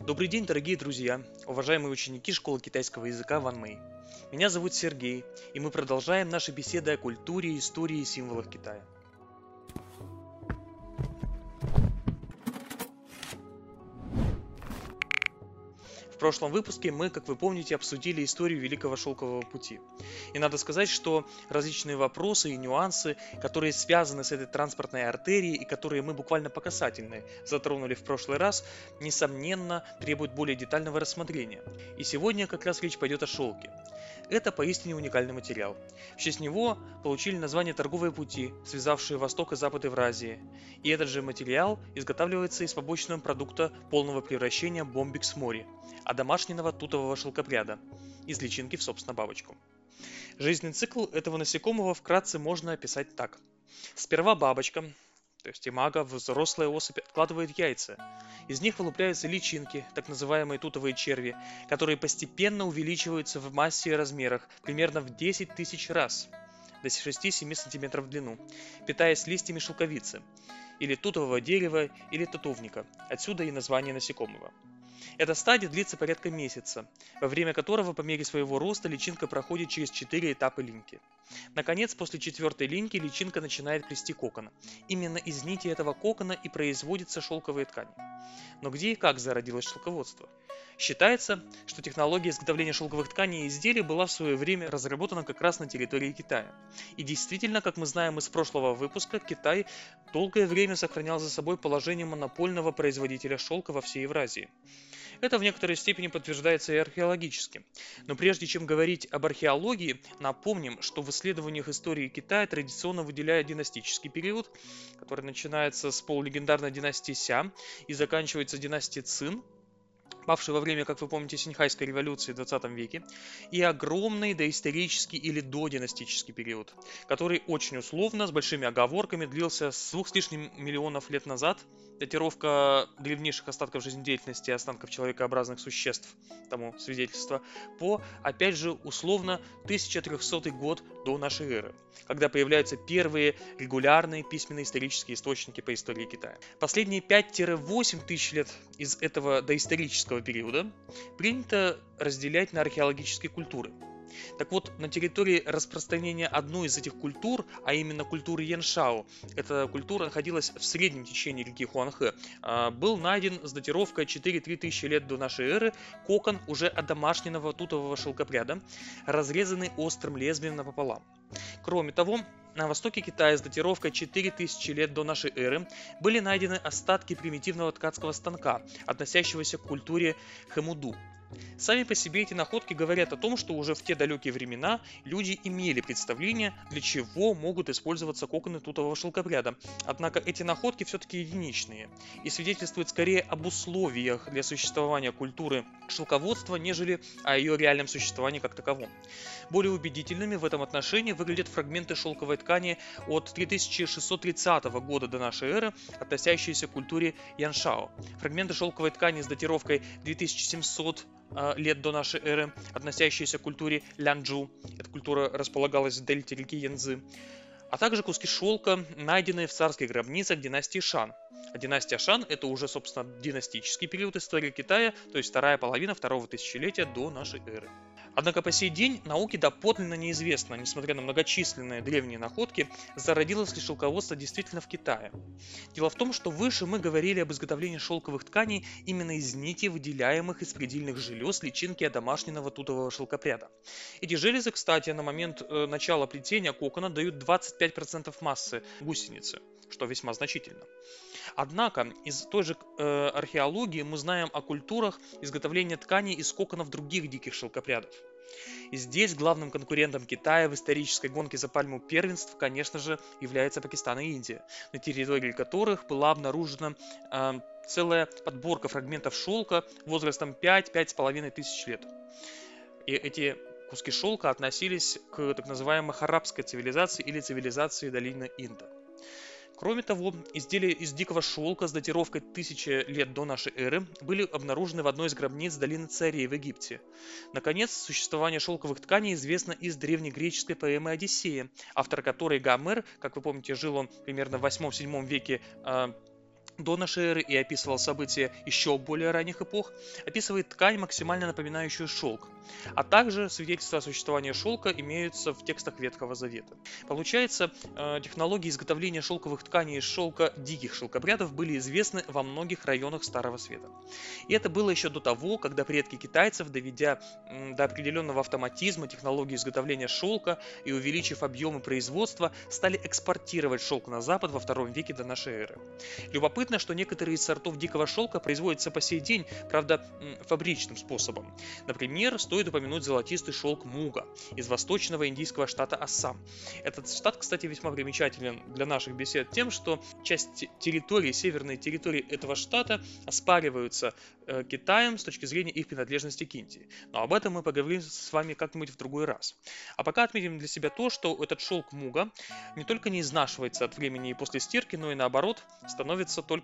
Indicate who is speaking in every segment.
Speaker 1: Добрый день, дорогие друзья, уважаемые ученики школы китайского языка Ван Мэй. Меня зовут Сергей, и мы продолжаем наши беседы о культуре, истории и символах Китая. В прошлом выпуске мы, как вы помните, обсудили историю Великого Шелкового Пути. И надо сказать, что различные вопросы и нюансы, которые связаны с этой транспортной артерией и которые мы буквально по касательной затронули в прошлый раз, несомненно, требуют более детального рассмотрения. И сегодня как раз речь пойдет о шелке. Это поистине уникальный материал. В честь него получили название торговые пути, связавшие Восток и Запад Евразии. И этот же материал изготавливается из побочного продукта полного превращения бомбикс мори, а домашнего тутового шелкопряда, из личинки в собственно бабочку. Жизненный цикл этого насекомого вкратце можно описать так. Сперва бабочка, то есть имага, взрослая особь откладывает яйца. Из них вылупляются личинки, так называемые тутовые черви, которые постепенно увеличиваются в массе и размерах примерно в 10 тысяч раз до 6-7 см в длину, питаясь листьями шелковицы, или тутового дерева, или тутовника, отсюда и название насекомого. Эта стадия длится порядка месяца, во время которого по мере своего роста личинка проходит через 4 этапа линьки. Наконец, после четвертой линьки личинка начинает плести кокон. Именно из нити этого кокона и производятся шелковые ткани. Но где и как зародилось шелководство? Считается, что технология изготовления шелковых тканей и изделий была в свое время разработана как раз на территории Китая. И действительно, как мы знаем из прошлого выпуска, Китай долгое время сохранял за собой положение монопольного производителя шелка во всей Евразии. Это в некоторой степени подтверждается и археологически. Но прежде чем говорить об археологии, напомним, что в исследованиях истории Китая традиционно выделяют династический период, который начинается с полулегендарной династии Ся и заканчивается династией Цин, павший во время, как вы помните, Синьхайской революции в 20 веке, и огромный доисторический или додинастический период, который очень условно, с большими оговорками, длился с двух с лишним миллионов лет назад – датировка древнейших остатков жизнедеятельности и останков человекообразных существ, тому свидетельство, по, опять же, условно 1300 год до нашей эры, когда появляются первые регулярные письменные исторические источники по истории Китая. Последние 5-8 тысяч лет из этого доисторического периода принято разделять на археологические культуры – так вот, на территории распространения одной из этих культур, а именно культуры Яншао, эта культура находилась в среднем течении реки Хуанхэ, а, был найден с датировкой 4-3 тысячи лет до нашей эры кокон уже одомашненного тутового шелкопряда, разрезанный острым лезвием напополам. Кроме того, на востоке Китая с датировкой 4000 лет до нашей эры были найдены остатки примитивного ткацкого станка, относящегося к культуре Хэмуду. Сами по себе эти находки говорят о том, что уже в те далекие времена люди имели представление, для чего могут использоваться коконы тутового шелкопряда. Однако эти находки все-таки единичные и свидетельствуют скорее об условиях для существования культуры шелководства, нежели о ее реальном существовании как таковом. Более убедительными в этом отношении выглядят фрагменты шелковой ткани от 3630 года до нашей эры, относящиеся к культуре Яншао. Фрагменты шелковой ткани с датировкой 2700 а, лет до нашей эры, относящиеся к культуре Лянджу. Эта культура располагалась в дельте реки Янзы. А также куски шелка, найденные в царских гробницах династии Шан. А династия Шан – это уже, собственно, династический период истории Китая, то есть вторая половина второго тысячелетия до нашей эры. Однако по сей день науке доподлинно неизвестно, несмотря на многочисленные древние находки, зародилось ли шелководство действительно в Китае. Дело в том, что выше мы говорили об изготовлении шелковых тканей именно из нити, выделяемых из предельных желез личинки одомашненного тутового шелкопряда. Эти железы, кстати, на момент э, начала плетения кокона дают 25% массы гусеницы, что весьма значительно. Однако из той же э, археологии мы знаем о культурах изготовления тканей из коконов других диких шелкопрядов. И здесь главным конкурентом Китая в исторической гонке за пальму первенств, конечно же, является Пакистан и Индия, на территории которых была обнаружена э, целая подборка фрагментов шелка возрастом 5-5,5 тысяч лет. И эти куски шелка относились к так называемой арабской цивилизации или цивилизации долины Инда. Кроме того, изделия из дикого шелка с датировкой тысячи лет до нашей эры были обнаружены в одной из гробниц долины Царей в Египте. Наконец, существование шелковых тканей известно из древнегреческой поэмы «Одиссея», автор которой Гомер, как вы помните, жил он примерно в 8-7 веке э, до нашей эры и описывал события еще более ранних эпох, описывает ткань, максимально напоминающую шелк. А также свидетельства о существовании шелка имеются в текстах Ветхого Завета. Получается, э, технологии изготовления шелковых тканей из шелка диких шелкопрядов были известны во многих районах Старого Света. И это было еще до того, когда предки китайцев, доведя до определенного автоматизма технологии изготовления шелка и увеличив объемы производства, стали экспортировать шелк на Запад во втором веке до нашей эры. Любопытно, что некоторые из сортов дикого шелка производятся по сей день, правда, фабричным способом. Например, стоит упомянуть золотистый шелк Муга из восточного индийского штата Ассам. Этот штат, кстати, весьма примечателен для наших бесед тем, что часть территории, северной территории этого штата оспариваются э, Китаем с точки зрения их принадлежности к Индии. Но об этом мы поговорим с вами как-нибудь в другой раз. А пока отметим для себя то, что этот шелк Муга не только не изнашивается от времени и после стирки, но и наоборот становится только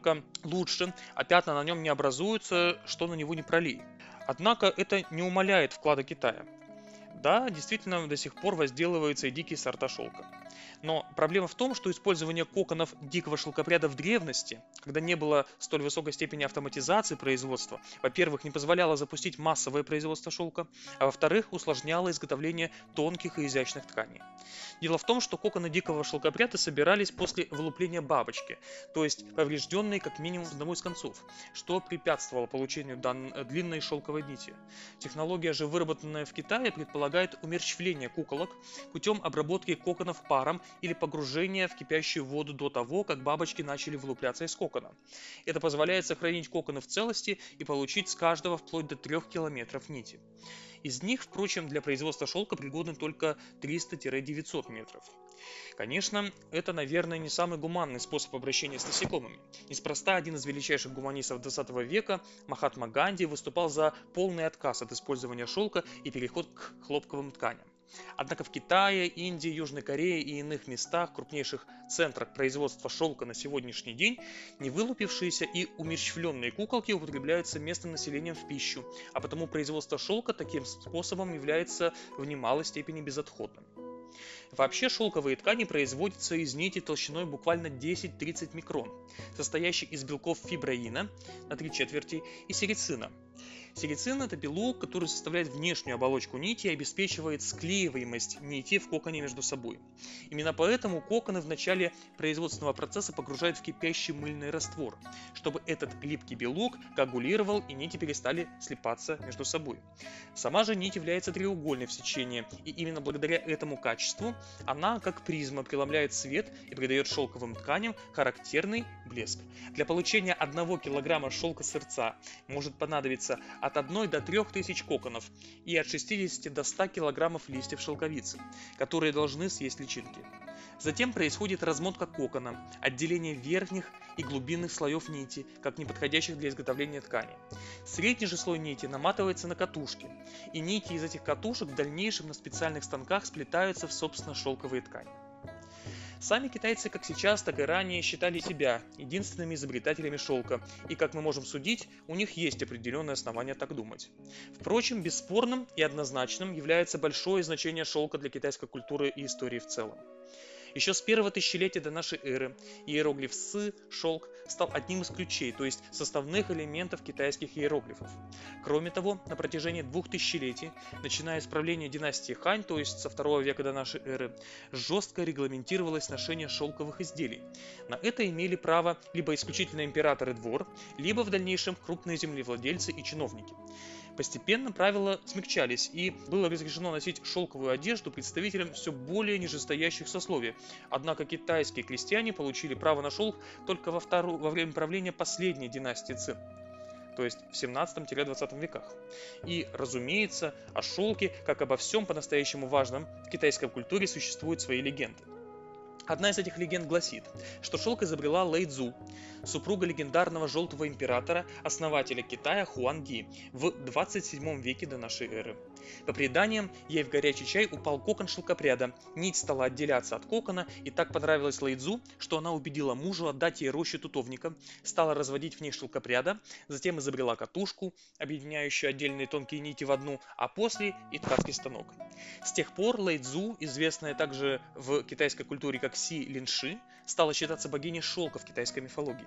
Speaker 1: лучше, а пятна на нем не образуются, что на него не пролей. Однако это не умаляет вклада Китая. Да, действительно, до сих пор возделываются и дикие сорта шелка. Но проблема в том, что использование коконов дикого шелкопряда в древности, когда не было столь высокой степени автоматизации производства, во-первых, не позволяло запустить массовое производство шелка, а во-вторых, усложняло изготовление тонких и изящных тканей. Дело в том, что коконы дикого шелкопряда собирались после вылупления бабочки, то есть поврежденные как минимум одному из концов, что препятствовало получению дан... длинной шелковой нити. Технология же, выработанная в Китае, предполагает умерщвление куколок путем обработки коконов паром или погружения в кипящую воду до того, как бабочки начали вылупляться из кокона. Это позволяет сохранить коконы в целости и получить с каждого вплоть до 3 километров нити. Из них, впрочем, для производства шелка пригодны только 300-900 метров. Конечно, это, наверное, не самый гуманный способ обращения с насекомыми. Неспроста один из величайших гуманистов 20 века, Махатма Ганди, выступал за полный отказ от использования шелка и переход к хлопковым тканям. Однако в Китае, Индии, Южной Корее и иных местах, крупнейших центрах производства шелка на сегодняшний день, невылупившиеся и умерщвленные куколки употребляются местным населением в пищу, а потому производство шелка таким способом является в немалой степени безотходным. Вообще шелковые ткани производятся из нити толщиной буквально 10-30 микрон, состоящей из белков фиброина на 3 четверти и серицина Серицин – это белок, который составляет внешнюю оболочку нити и обеспечивает склеиваемость нити в коконе между собой. Именно поэтому коконы в начале производственного процесса погружают в кипящий мыльный раствор, чтобы этот липкий белок коагулировал и нити перестали слипаться между собой. Сама же нить является треугольной в сечении, и именно благодаря этому качеству она, как призма, преломляет свет и придает шелковым тканям характерный блеск. Для получения 1 кг шелка сердца может понадобиться от 1 до 3 тысяч коконов и от 60 до 100 килограммов листьев шелковицы, которые должны съесть личинки. Затем происходит размотка кокона, отделение верхних и глубинных слоев нити, как неподходящих для изготовления ткани. Средний же слой нити наматывается на катушки, и нити из этих катушек в дальнейшем на специальных станках сплетаются в собственно шелковые ткани. Сами китайцы как сейчас, так и ранее считали себя единственными изобретателями шелка, и как мы можем судить, у них есть определенные основания так думать. Впрочем, бесспорным и однозначным является большое значение шелка для китайской культуры и истории в целом. Еще с первого тысячелетия до нашей эры иероглиф «сы» – шелк стал одним из ключей, то есть составных элементов китайских иероглифов. Кроме того, на протяжении двух тысячелетий, начиная с правления династии Хань, то есть со второго века до нашей эры, жестко регламентировалось ношение шелковых изделий. На это имели право либо исключительно император и двор, либо в дальнейшем крупные землевладельцы и чиновники. Постепенно правила смягчались, и было разрешено носить шелковую одежду представителям все более нижестоящих сословий. Однако китайские крестьяне получили право на шелк только во, втору, во время правления последней династии Цин то есть в 17-20 веках. И, разумеется, о шелке, как обо всем по-настоящему важном, в китайской культуре существуют свои легенды. Одна из этих легенд гласит, что шелк изобрела Лэй Цзу, супруга легендарного желтого императора, основателя Китая Хуан Ди в 27 веке до нашей эры. По преданиям, ей в горячий чай упал кокон шелкопряда, нить стала отделяться от кокона, и так понравилась Лэйдзу, что она убедила мужа отдать ей рощу тутовника, стала разводить в ней шелкопряда, затем изобрела катушку, объединяющую отдельные тонкие нити в одну, а после и ткацкий станок. С тех пор Лэйдзу, известная также в китайской культуре как Си Линши, стала считаться богиней шелка в китайской мифологии.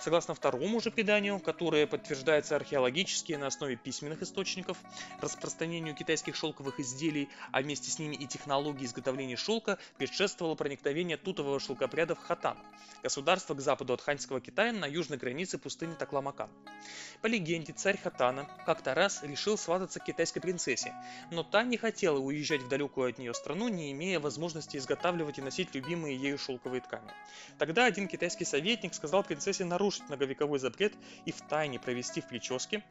Speaker 1: Согласно второму же преданию, которое подтверждается археологически на основе письменных источников, распространению китайских шелковых изделий, а вместе с ними и технологии изготовления шелка, предшествовало проникновение тутового шелкопряда в Хатан, государство к западу от Ханьского Китая на южной границе пустыни Такламакан. По легенде, царь Хатана как-то раз решил свататься к китайской принцессе, но та не хотела уезжать в далекую от нее страну, не имея возможности изготавливать и носить любимые ею шелковые ткани. Тогда один китайский советник сказал принцессе нарушить многовековой запрет и в тайне провести в прическе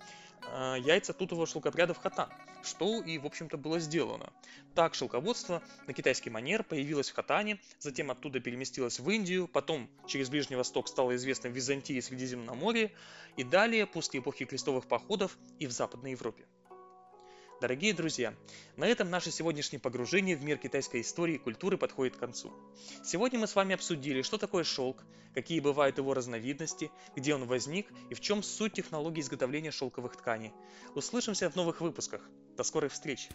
Speaker 1: э, яйца тутового шелкопряда в Хатан, что и, в общем-то, было сделано. Так шелководство на китайский манер появилось в Хатане, затем оттуда переместилось в Индию, потом через Ближний Восток стало известно в Византии и Средиземноморье, и далее, после эпохи крестовых походов, и в Западной Европе. Дорогие друзья, на этом наше сегодняшнее погружение в мир китайской истории и культуры подходит к концу. Сегодня мы с вами обсудили, что такое шелк, какие бывают его разновидности, где он возник и в чем суть технологии изготовления шелковых тканей. Услышимся в новых выпусках. До скорых встреч!